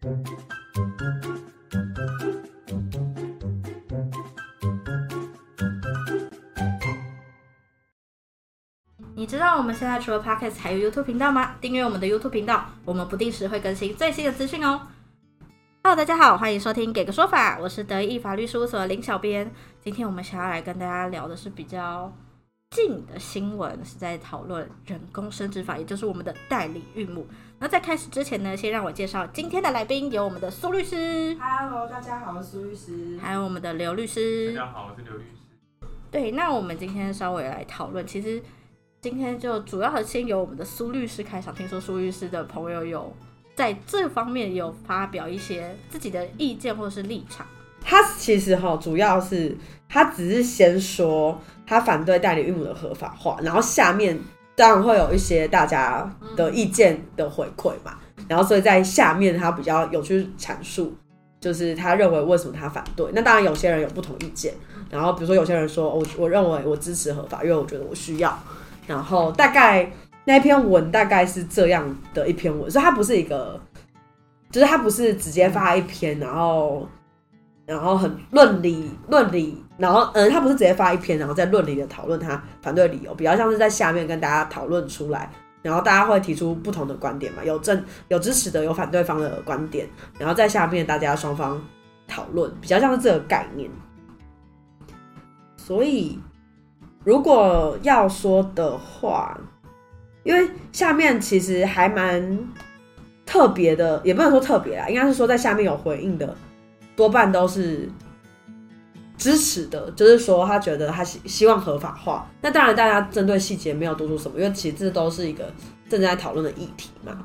你知道我们现在除了 Podcast 还有 YouTube 频道吗？订阅我们的 YouTube 频道，我们不定时会更新最新的资讯哦。Hello，大家好，欢迎收听《给个说法》，我是德意法律事务所的林小编。今天我们想要来跟大家聊的是比较近的新闻，是在讨论人工生殖法，也就是我们的代理孕母。那在开始之前呢，先让我介绍今天的来宾，有我们的苏律师，Hello，大家好，我是苏律师。还有我们的刘律师。大家好，我是刘律师。对，那我们今天稍微来讨论，其实今天就主要先由我们的苏律师开场。听说苏律师的朋友有在这方面有发表一些自己的意见或是立场。他其实哈，主要是他只是先说他反对代理孕母的合法化，然后下面当然会有一些大家的意见的回馈嘛，然后所以在下面他比较有去阐述，就是他认为为什么他反对。那当然有些人有不同意见，然后比如说有些人说，我我认为我支持合法，因为我觉得我需要。然后大概那篇文大概是这样的一篇文，所以它不是一个，就是它不是直接发一篇，然后然后很论理论理，然后嗯，他不是直接发一篇，然后在论理的讨论他反对理由，比较像是在下面跟大家讨论出来，然后大家会提出不同的观点嘛，有正有支持的，有反对方的观点，然后在下面大家双方讨论，比较像是这个概念。所以如果要说的话，因为下面其实还蛮特别的，也不能说特别啦，应该是说在下面有回应的，多半都是支持的，就是说他觉得他希希望合法化。那当然，大家针对细节没有多说什么，因为其实这都是一个正在讨论的议题嘛。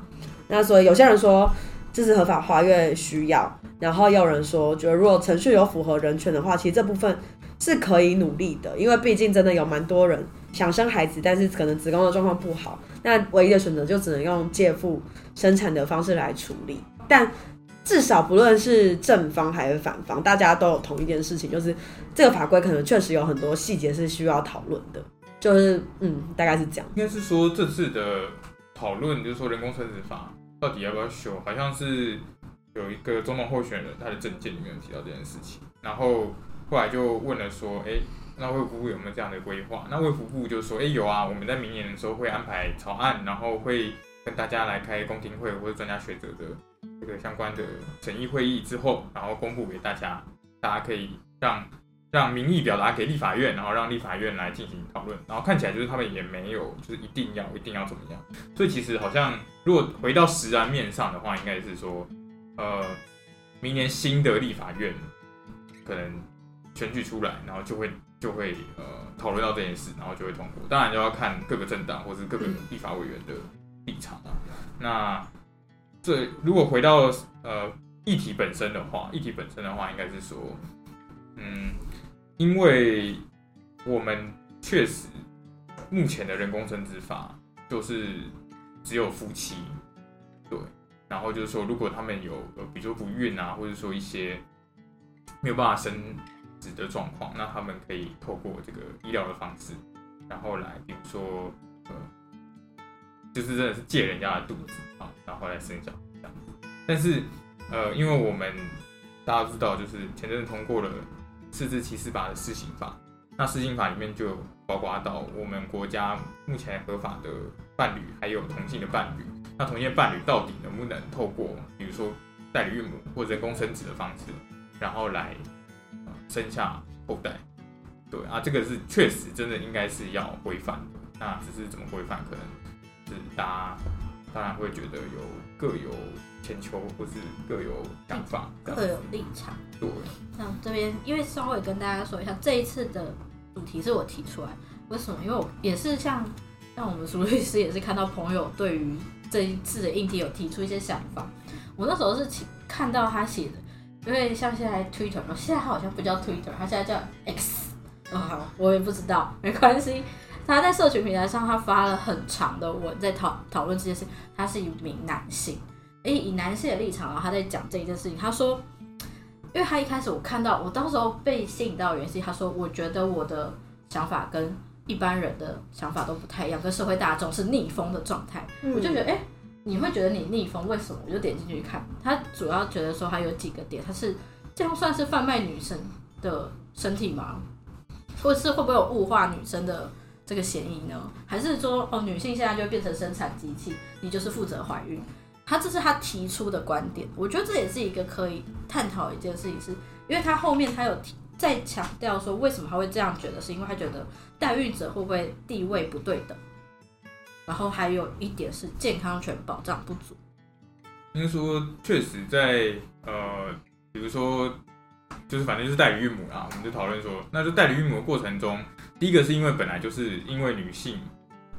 那所以有些人说支持合法化，因为需要，然后也有人说觉得如果程序有符合人权的话，其实这部分是可以努力的，因为毕竟真的有蛮多人想生孩子，但是可能子宫的状况不好，那唯一的选择就只能用借腹生产的方式来处理。但至少不论是正方还是反方，大家都有同一件事情，就是这个法规可能确实有很多细节是需要讨论的。就是嗯，大概是这样。应该是说这次的讨论，就是说人工生殖法到底要不要修，好像是有一个总统候选人他的证件里面有提到这件事情，然后后来就问了说，哎、那卫福部有没有这样的规划？那卫福部就说，哎、有啊，我们在明年的时候会安排草案，然后会跟大家来开公听会或者专家学者的这个相关的审议会议之后，然后公布给大家，大家可以让让民意表达给立法院，然后让立法院来进行讨论。然后看起来就是他们也没有就是一定要一定要怎么样，所以其实好像如果回到实然面上的话，应该是说，呃，明年新的立法院可能选举出来，然后就会就会呃讨论到这件事，然后就会通过。当然就要看各个政党或是各个立法委员的立场啊。那这如果回到呃议题本身的话，议题本身的话，应该是说，嗯，因为我们确实目前的人工生殖法就是只有夫妻，对，然后就是说，如果他们有呃，比如说不孕啊，或者说一些没有办法生殖的状况，那他们可以透过这个医疗的方式，然后来，比如说呃，就是真的是借人家的肚子啊，然后来生小孩这样。但是呃，因为我们大家知道，就是前阵子通过了四至七四八的施行法，那施行法里面就包括到我们国家目前合法的伴侣，还有同性的伴侣。那同性伴侣到底能不能透过比如说代理孕母或人工生殖的方式，然后来、生下后代？对啊，这个是确实真的应该是要规范的。那只是怎么规范，可能是大家当然会觉得有各有千秋，或是各有想法，各有立场。对。那这边因为稍微跟大家说一下，这一次的主题是我提出来，为什么？因为我也是像像我们苏律师也是看到朋友对于这一次的议题有提出一些想法。我那时候是看到他写的，因为像现在 Twitter，哦现在好像不叫 Twitter，他现在叫 X，啊、好，我也不知道，没关系。他在社群平台上，他发了很长的文在讨讨论这件事。他是一名男性，诶，以男性的立场，然后他在讲这一件事情。他说，因为他一开始我看到，我到时候被吸引到的原因是，他说我觉得我的想法跟一般人的想法都不太一样，跟社会大众是逆风的状态。嗯我就觉得，哎、你会觉得你逆风，为什么？我就点进去看，他主要觉得说他有几个点，他是这样算是贩卖女生的身体吗？或是会不会有物化女生的这个嫌疑呢？还是说哦，女性现在就变成生产机器，你就是负责怀孕？他这是他提出的观点，我觉得这也是一个可以探讨一件事情，是因为他后面他有提在强调说为什么他会这样觉得，是因为他觉得代孕者会不会地位不对等？然后还有一点是健康权保障不足。应该说，确实在呃，比如说，就是反正就是代理孕母啊，我们就讨论说，那就代理孕母的过程中，第一个是因为本来就是因为女性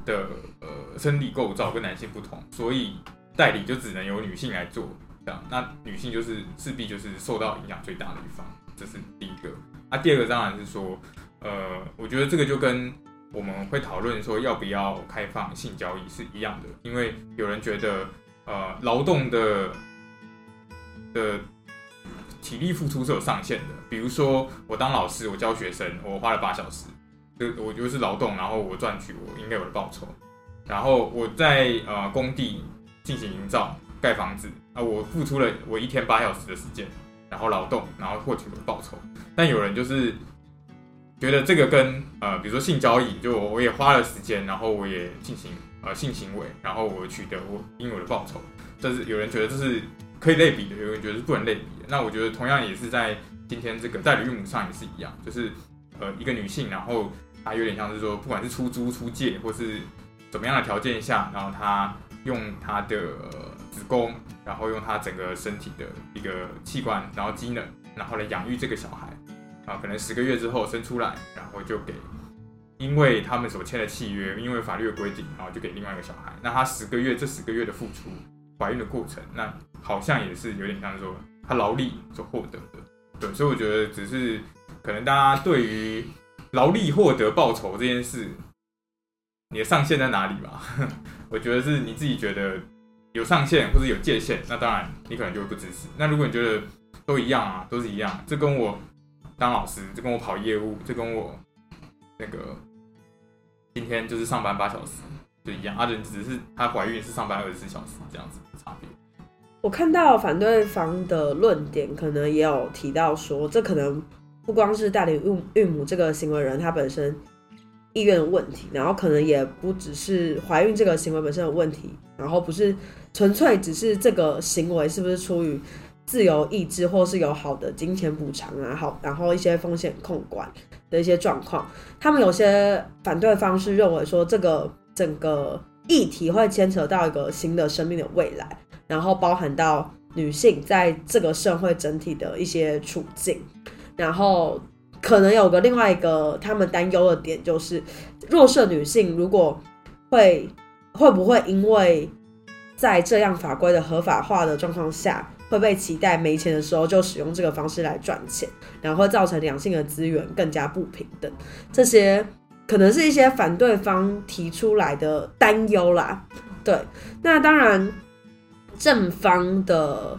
的呃生理构造跟男性不同，所以代理就只能由女性来做，这样，那女性就是势必就是受到影响最大的一方，这是第一个。啊，第二个当然是说，呃，我觉得这个就跟我们会讨论说要不要开放性交易是一样的，因为有人觉得，呃，劳动的的体力付出是有上限的。比如说，我当老师，我教学生，我花了八小时，就我就是劳动，然后我赚取我应该有的报酬。然后我在呃工地进行营造、盖房子啊，我付出了我一天八小时的时间，然后劳动，然后获取我的报酬。但有人就是觉得这个跟呃，比如说性交易，就我也花了时间，然后我也进行呃性行为，然后我取得我应有的报酬，这是有人觉得这是可以类比的，有人觉得是不能类比的。那我觉得同样也是在今天这个代理孕母上也是一样，就是呃一个女性，然后他有点像是说，不管是出租、出借，或是怎么样的条件下，然后他用他的子宫，然后用他整个身体的一个器官，然后机能，然后来养育这个小孩。啊，可能十个月之后生出来，然后就给，因为他们所签的契约，因为法律的规定，然后就给另外一个小孩。那他十个月这十个月的付出，怀孕的过程，那好像也是有点像说他劳力所获得的。对，所以我觉得只是可能大家对于劳力获得报酬这件事，你的上限在哪里吧？我觉得是你自己觉得有上限或者有界限，那当然你可能就会不支持。那如果你觉得都一样啊，都是一样，这跟我。当老师，就跟我跑业务，这跟我那个今天就是上班八小时就一样，阿仁只是她怀孕是上班二十四小时这样子的差别。我看到反对方的论点，可能也有提到说，这可能不光是代理孕孕母这个行为人他本身意愿的问题，然后可能也不只是怀孕这个行为本身的问题，然后不是纯粹只是这个行为是不是出于。自由意志，或是有好的金钱补偿啊，好，然后一些风险控管的一些状况，他们有些反对方是认为说，这个整个议题会牵扯到一个新的生命的未来，然后包含到女性在这个社会整体的一些处境，然后可能有个另外一个他们担忧的点就是，弱势女性如果会会不会因为在这样法规的合法化的状况下。会被期待没钱的时候就使用这个方式来赚钱，然后会造成两性的资源更加不平等。这些可能是一些反对方提出来的担忧啦。对，那当然正方的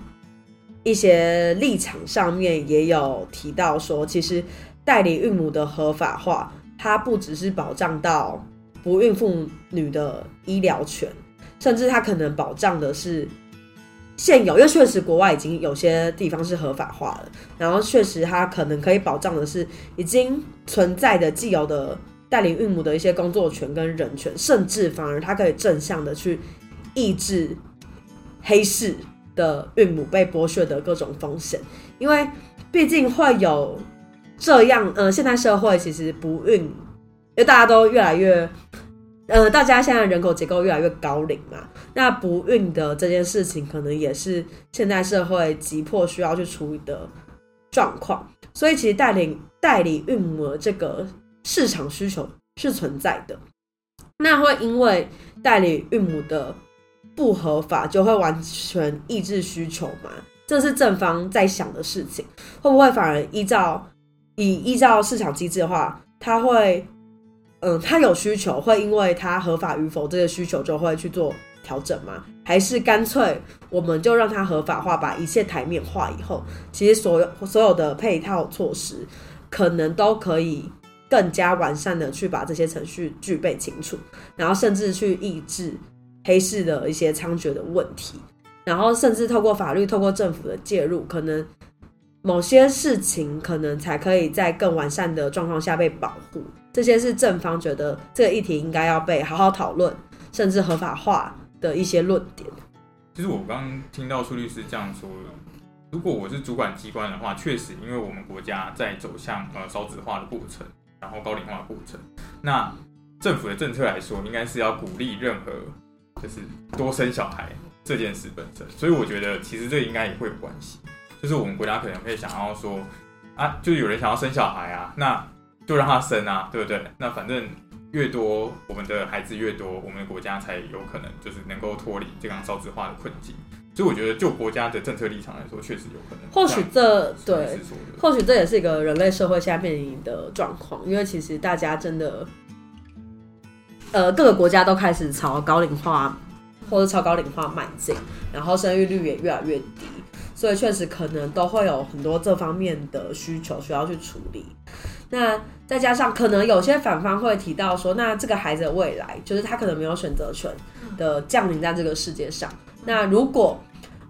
一些立场上面也有提到说，其实代理孕母的合法化，它不只是保障到不孕妇女的医疗权，甚至它可能保障的是。现有，因为确实国外已经有些地方是合法化了，然后确实它可能可以保障的是已经存在的既有的代理孕母的一些工作权跟人权，甚至反而它可以正向的去抑制黑市的孕母被剥削的各种风险，因为毕竟会有这样，呃，现代社会其实不孕，因为大家都越来越。呃，大家现在人口结构越来越高龄嘛，那不孕的这件事情可能也是现代社会急迫需要去处理的状况，所以其实代理代理孕母这个市场需求是存在的。那会因为代理孕母的不合法，就会完全抑制需求吗？这是正方在想的事情，会不会反而依照以依照市场机制的话，它会？嗯，他有需求，会因为他合法与否这个需求就会去做调整吗？还是干脆我们就让它合法化，把一切台面化以后，其实所有所有的配套措施可能都可以更加完善的去把这些程序具备清楚，然后甚至去抑制黑市的一些猖獗的问题，然后甚至透过法律、透过政府的介入，可能某些事情可能才可以在更完善的状况下被保护。这些是正方觉得这个议题应该要被好好讨论，甚至合法化的一些论点。其实我刚听到苏律师这样说，如果我是主管机关的话，确实因为我们国家在走向呃少子化的过程，然后高龄化的过程，那政府的政策来说，应该是要鼓励任何就是多生小孩这件事本身。所以我觉得其实这应该也会有关系，就是我们国家可能会想要说啊，就是有人想要生小孩啊，那就让他生啊，对不对？那反正。越多我们的孩子越多，我们的国家才有可能就是能够脱离这样少子化的困境。所以我觉得，就国家的政策立场来说，确实有可能。或许这对，或许这也是一个人类社会下面临的状况。因为其实大家真的，呃，各个国家都开始朝高龄化或者超高龄化迈进，然后生育率也越来越低，所以确实可能都会有很多这方面的需求需要去处理。那再加上可能有些反方会提到说，那这个孩子的未来就是他可能没有选择权的降临在这个世界上。那如果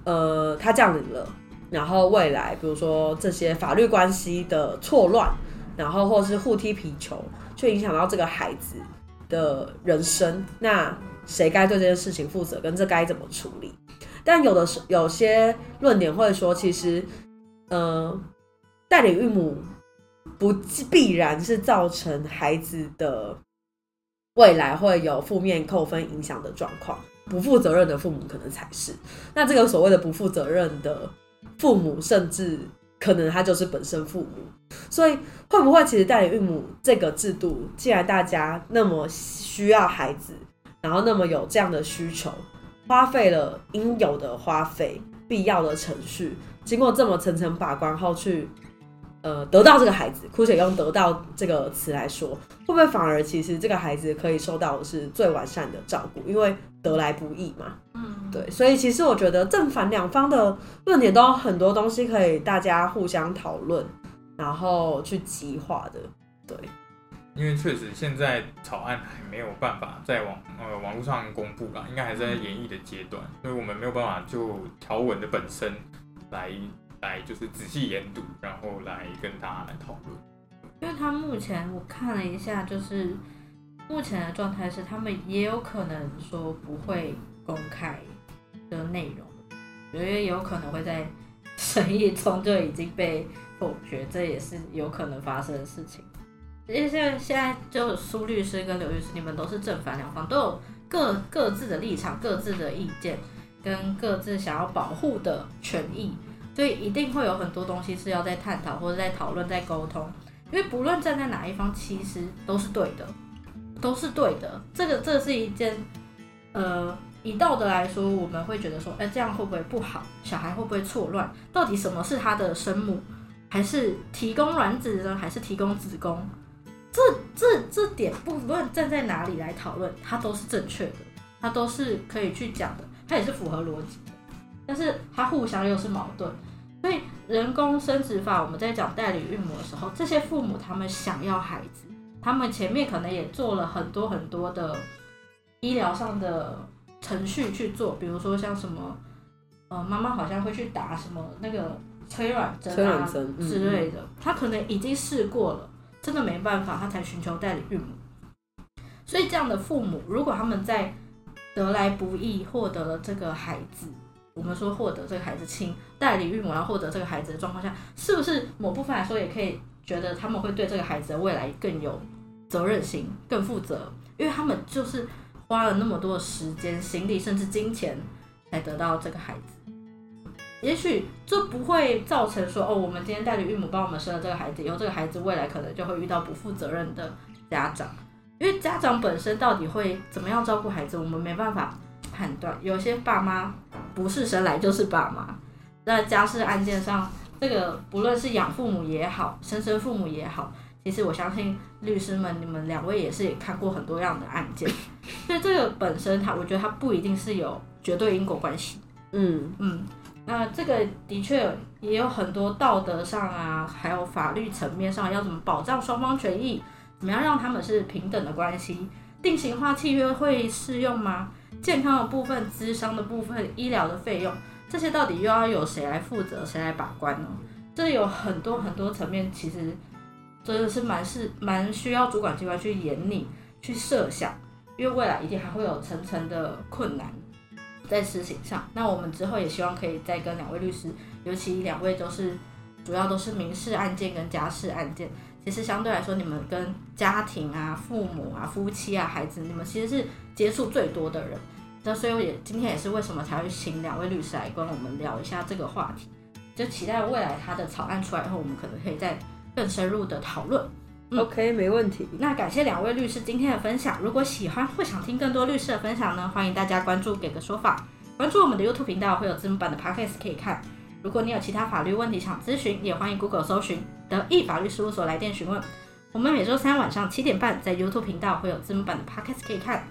呃他降临了，然后未来比如说这些法律关系的错乱，然后或是互踢皮球，却影响到这个孩子的人生，那谁该对这件事情负责？跟这该怎么处理？但有的是有些论点会说，其实呃代理孕母。不必然是造成孩子的未来会有负面扣分影响的状况，不负责任的父母可能才是。那这个所谓的不负责任的父母，甚至可能他就是本身父母。所以会不会其实代理孕母这个制度，既然大家那么需要孩子，然后那么有这样的需求，花费了应有的花费、必要的程序，经过这么层层把关后去。呃，得到这个孩子，姑且用“得到”这个词来说，会不会反而其实这个孩子可以受到的是最完善的照顾？因为得来不易嘛。嗯，对，所以其实我觉得正反两方的论点都有很多东西可以大家互相讨论，然后去激化的。对，因为确实现在草案还没有办法在网呃网络上公布啦，应该还在演绎的阶段，所以我们没有办法就条文的本身来。来就是仔细研读，然后来跟大家来讨论。因为他目前我看了一下，就是目前的状态是，他们也有可能说不会公开的内容，因为有可能会在审议中就已经被否决，这也是有可能发生的事情。因为现在现在就苏律师跟刘律师，你们都是正反两方，都有各各自的立场、各自的意见，跟各自想要保护的权益。所以一定会有很多东西是要在探讨或者在讨论、在沟通，因为不论站在哪一方，其实都是对的，都是对的。这个这是一件，呃，以道德来说，我们会觉得说，哎，这样会不会不好？小孩会不会错乱？到底什么是他的生母？还是提供卵子呢？还是提供子宫？这这这点，不论站在哪里来讨论，它都是正确的，它都是可以去讲的，它也是符合逻辑的。但是它互相又是矛盾。所以人工生殖法，我们在讲代理孕母的时候，这些父母他们想要孩子，他们前面可能也做了很多很多的医疗上的程序去做，比如说像什么，呃，妈妈好像会去打什么那个催卵针啊之类的，他可能已经试过了，真的没办法，他才寻求代理孕母。所以这样的父母，如果他们在得来不易获得了这个孩子，我们说获得这个孩子亲代理孕母，然后获得这个孩子的状况下，是不是某部分来说也可以觉得他们会对这个孩子的未来更有责任心、更负责？因为他们就是花了那么多的时间、心力，甚至金钱，才得到这个孩子。也许这不会造成说哦，我们今天代理孕母帮我们生了这个孩子，以后这个孩子未来可能就会遇到不负责任的家长，因为家长本身到底会怎么样照顾孩子，我们没办法。判断有些爸妈不是生来就是爸妈，那家事案件上，这个不论是养父母也好，生身父母也好，其实我相信律师们，你们两位也是也看过很多样的案件，所以这个本身它，我觉得它不一定是有绝对因果关系。嗯。嗯，那这个的确也有很多道德上啊，还有法律层面上要怎么保障双方权益，怎么样让他们是平等的关系，定型化契约会适用吗？健康的部分、智商的部分、医疗的费用，这些到底又要由谁来负责、谁来把关呢？这有很多很多层面，其实真的是蛮是蛮需要主管机关去严拟、去设想，因为未来一定还会有层层的困难在实行上。那我们之后也希望可以再跟两位律师，尤其两位都是主要都是民事案件跟家事案件。其实相对来说，你们跟家庭啊、父母啊、夫妻啊、孩子，你们其实是接触最多的人。那所以我也今天也是为什么才会请两位律师来跟我们聊一下这个话题，就期待未来他的草案出来后，我们可能可以再更深入的讨论。嗯 OK，没问题。那感谢两位律师今天的分享。如果喜欢或想听更多律师的分享呢，欢迎大家关注给个说法，关注我们的 YouTube 频道，会有字幕版的 Podcast 可以看。如果你有其他法律问题想咨询，也欢迎 Google 搜寻德意法律事务所来电询问。我们每周三晚上七点半在 YouTube 频道会有字幕版的 Podcast 可以看，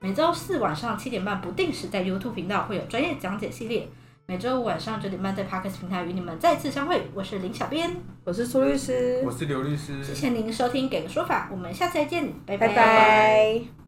每周四晚上七点半不定时在 YouTube 频道会有专业讲解系列，每周五晚上九点半在 Podcast 平台与你们再次相会。我是林小编，我是苏律师我，是刘律师，谢谢您收听给个说法，我们下次再见，拜。拜拜